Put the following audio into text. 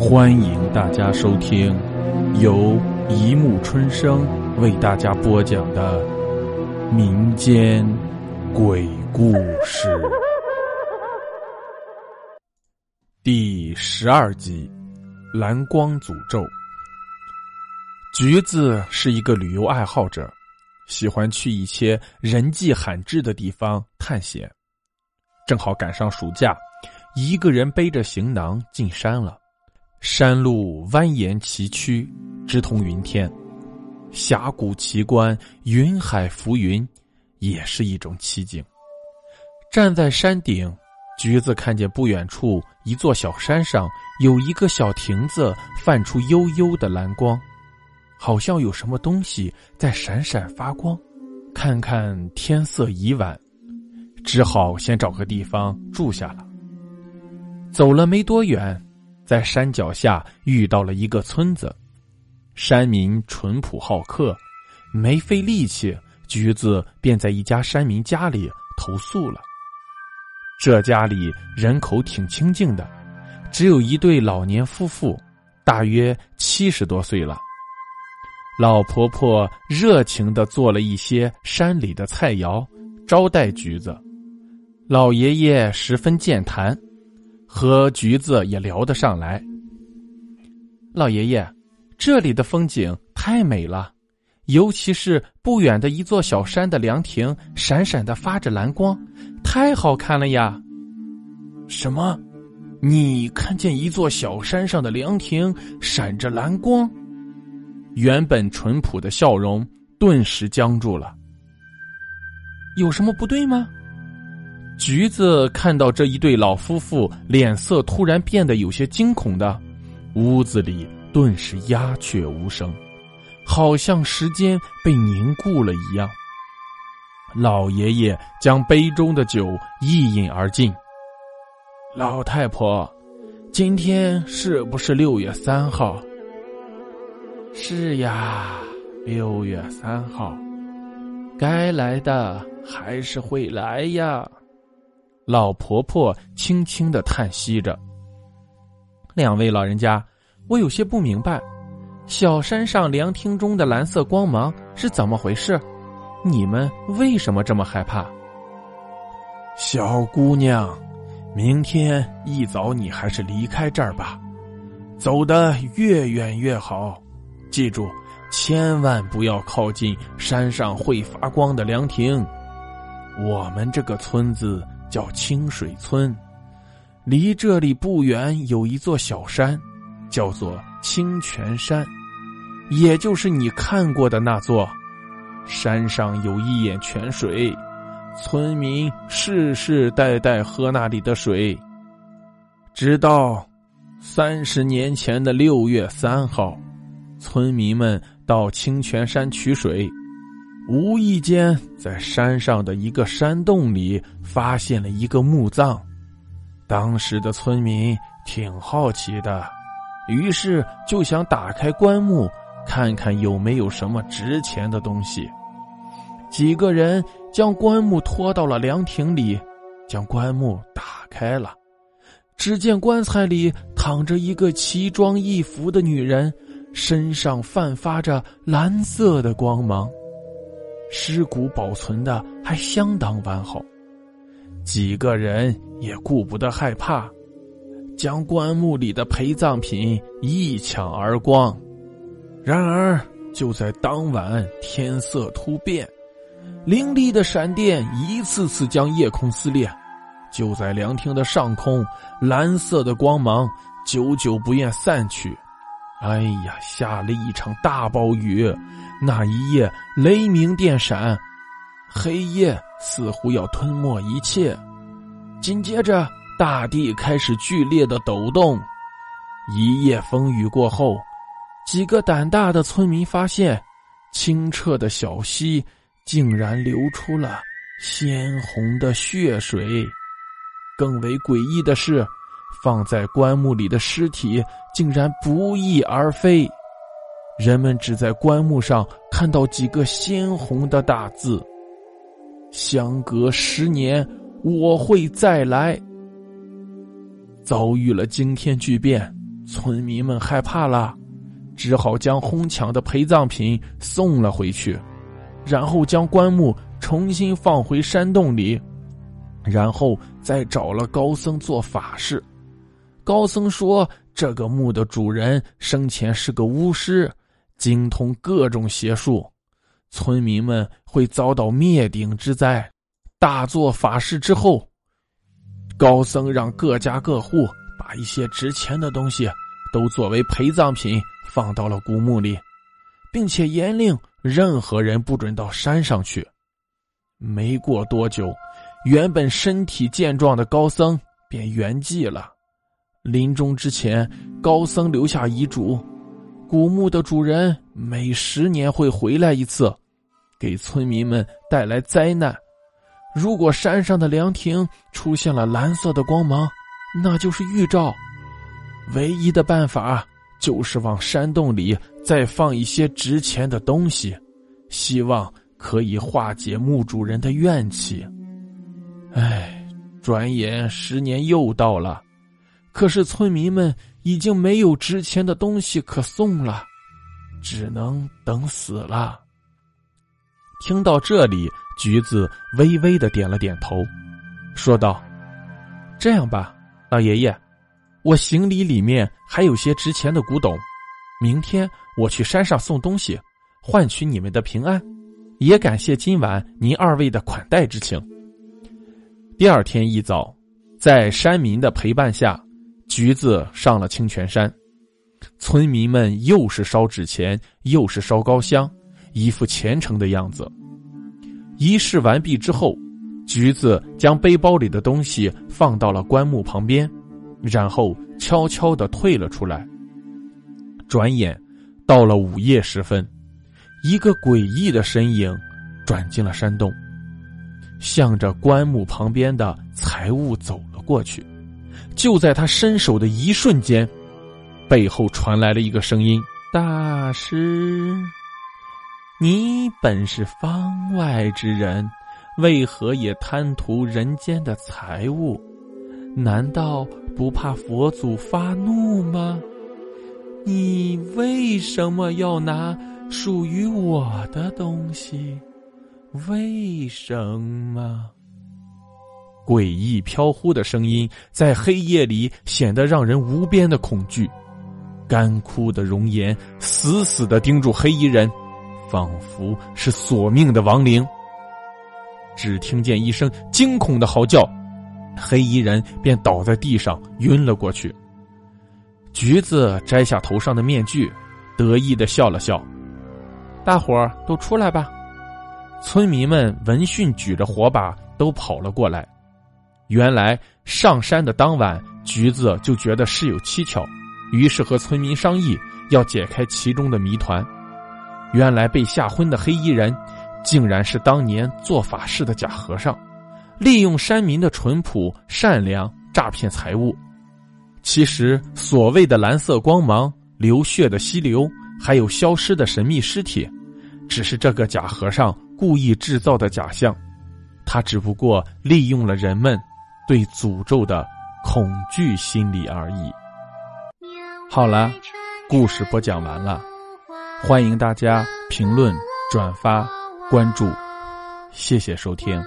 欢迎大家收听由一木春生为大家播讲的民间鬼故事第十二集《蓝光诅咒》。橘子是一个旅游爱好者，喜欢去一些人迹罕至的地方探险。正好赶上暑假，一个人背着行囊进山了。山路蜿蜒崎岖，直通云天，峡谷奇观，云海浮云，也是一种奇景。站在山顶，橘子看见不远处一座小山上有一个小亭子，泛出幽幽的蓝光，好像有什么东西在闪闪发光。看看天色已晚，只好先找个地方住下了。走了没多远。在山脚下遇到了一个村子，山民淳朴好客，没费力气，橘子便在一家山民家里投宿了。这家里人口挺清静的，只有一对老年夫妇，大约七十多岁了。老婆婆热情的做了一些山里的菜肴招待橘子，老爷爷十分健谈。和橘子也聊得上来。老爷爷，这里的风景太美了，尤其是不远的一座小山的凉亭，闪闪的发着蓝光，太好看了呀！什么？你看见一座小山上的凉亭闪着蓝光？原本淳朴的笑容顿时僵住了。有什么不对吗？橘子看到这一对老夫妇脸色突然变得有些惊恐的，屋子里顿时鸦雀无声，好像时间被凝固了一样。老爷爷将杯中的酒一饮而尽。老太婆，今天是不是六月三号？是呀，六月三号，该来的还是会来呀。老婆婆轻轻的叹息着。两位老人家，我有些不明白，小山上凉亭中的蓝色光芒是怎么回事？你们为什么这么害怕？小姑娘，明天一早你还是离开这儿吧，走得越远越好。记住，千万不要靠近山上会发光的凉亭。我们这个村子。叫清水村，离这里不远有一座小山，叫做清泉山，也就是你看过的那座。山上有一眼泉水，村民世世代代喝那里的水。直到三十年前的六月三号，村民们到清泉山取水。无意间在山上的一个山洞里发现了一个墓葬，当时的村民挺好奇的，于是就想打开棺木看看有没有什么值钱的东西。几个人将棺木拖到了凉亭里，将棺木打开了，只见棺材里躺着一个奇装异服的女人，身上泛发着蓝色的光芒。尸骨保存的还相当完好，几个人也顾不得害怕，将棺木里的陪葬品一抢而光。然而，就在当晚，天色突变，凌厉的闪电一次次将夜空撕裂。就在凉亭的上空，蓝色的光芒久久不愿散去。哎呀，下了一场大暴雨。那一夜，雷鸣电闪，黑夜似乎要吞没一切。紧接着，大地开始剧烈的抖动。一夜风雨过后，几个胆大的村民发现，清澈的小溪竟然流出了鲜红的血水。更为诡异的是，放在棺木里的尸体竟然不翼而飞。人们只在棺木上看到几个鲜红的大字：“相隔十年，我会再来。”遭遇了惊天巨变，村民们害怕了，只好将哄抢的陪葬品送了回去，然后将棺木重新放回山洞里，然后再找了高僧做法事。高僧说，这个墓的主人生前是个巫师，精通各种邪术，村民们会遭到灭顶之灾。大做法事之后，高僧让各家各户把一些值钱的东西都作为陪葬品放到了古墓里，并且严令任何人不准到山上去。没过多久，原本身体健壮的高僧便圆寂了。临终之前，高僧留下遗嘱：古墓的主人每十年会回来一次，给村民们带来灾难。如果山上的凉亭出现了蓝色的光芒，那就是预兆。唯一的办法就是往山洞里再放一些值钱的东西，希望可以化解墓主人的怨气。唉，转眼十年又到了，可是村民们已经没有值钱的东西可送了，只能等死了。听到这里。橘子微微的点了点头，说道：“这样吧，老爷爷，我行李里面还有些值钱的古董，明天我去山上送东西，换取你们的平安，也感谢今晚您二位的款待之情。”第二天一早，在山民的陪伴下，橘子上了清泉山，村民们又是烧纸钱，又是烧高香，一副虔诚的样子。仪式完毕之后，橘子将背包里的东西放到了棺木旁边，然后悄悄的退了出来。转眼到了午夜时分，一个诡异的身影转进了山洞，向着棺木旁边的财物走了过去。就在他伸手的一瞬间，背后传来了一个声音：“大师。”你本是方外之人，为何也贪图人间的财物？难道不怕佛祖发怒吗？你为什么要拿属于我的东西？为什么？诡异飘忽的声音在黑夜里显得让人无边的恐惧，干枯的容颜死死的盯住黑衣人。仿佛是索命的亡灵。只听见一声惊恐的嚎叫，黑衣人便倒在地上晕了过去。橘子摘下头上的面具，得意的笑了笑：“大伙儿都出来吧！”村民们闻讯举着火把都跑了过来。原来上山的当晚，橘子就觉得事有蹊跷，于是和村民商议要解开其中的谜团。原来被吓昏的黑衣人，竟然是当年做法事的假和尚，利用山民的淳朴善良诈骗财物。其实所谓的蓝色光芒、流血的溪流，还有消失的神秘尸体，只是这个假和尚故意制造的假象。他只不过利用了人们对诅咒的恐惧心理而已。好了，故事播讲完了。欢迎大家评论、转发、关注，谢谢收听。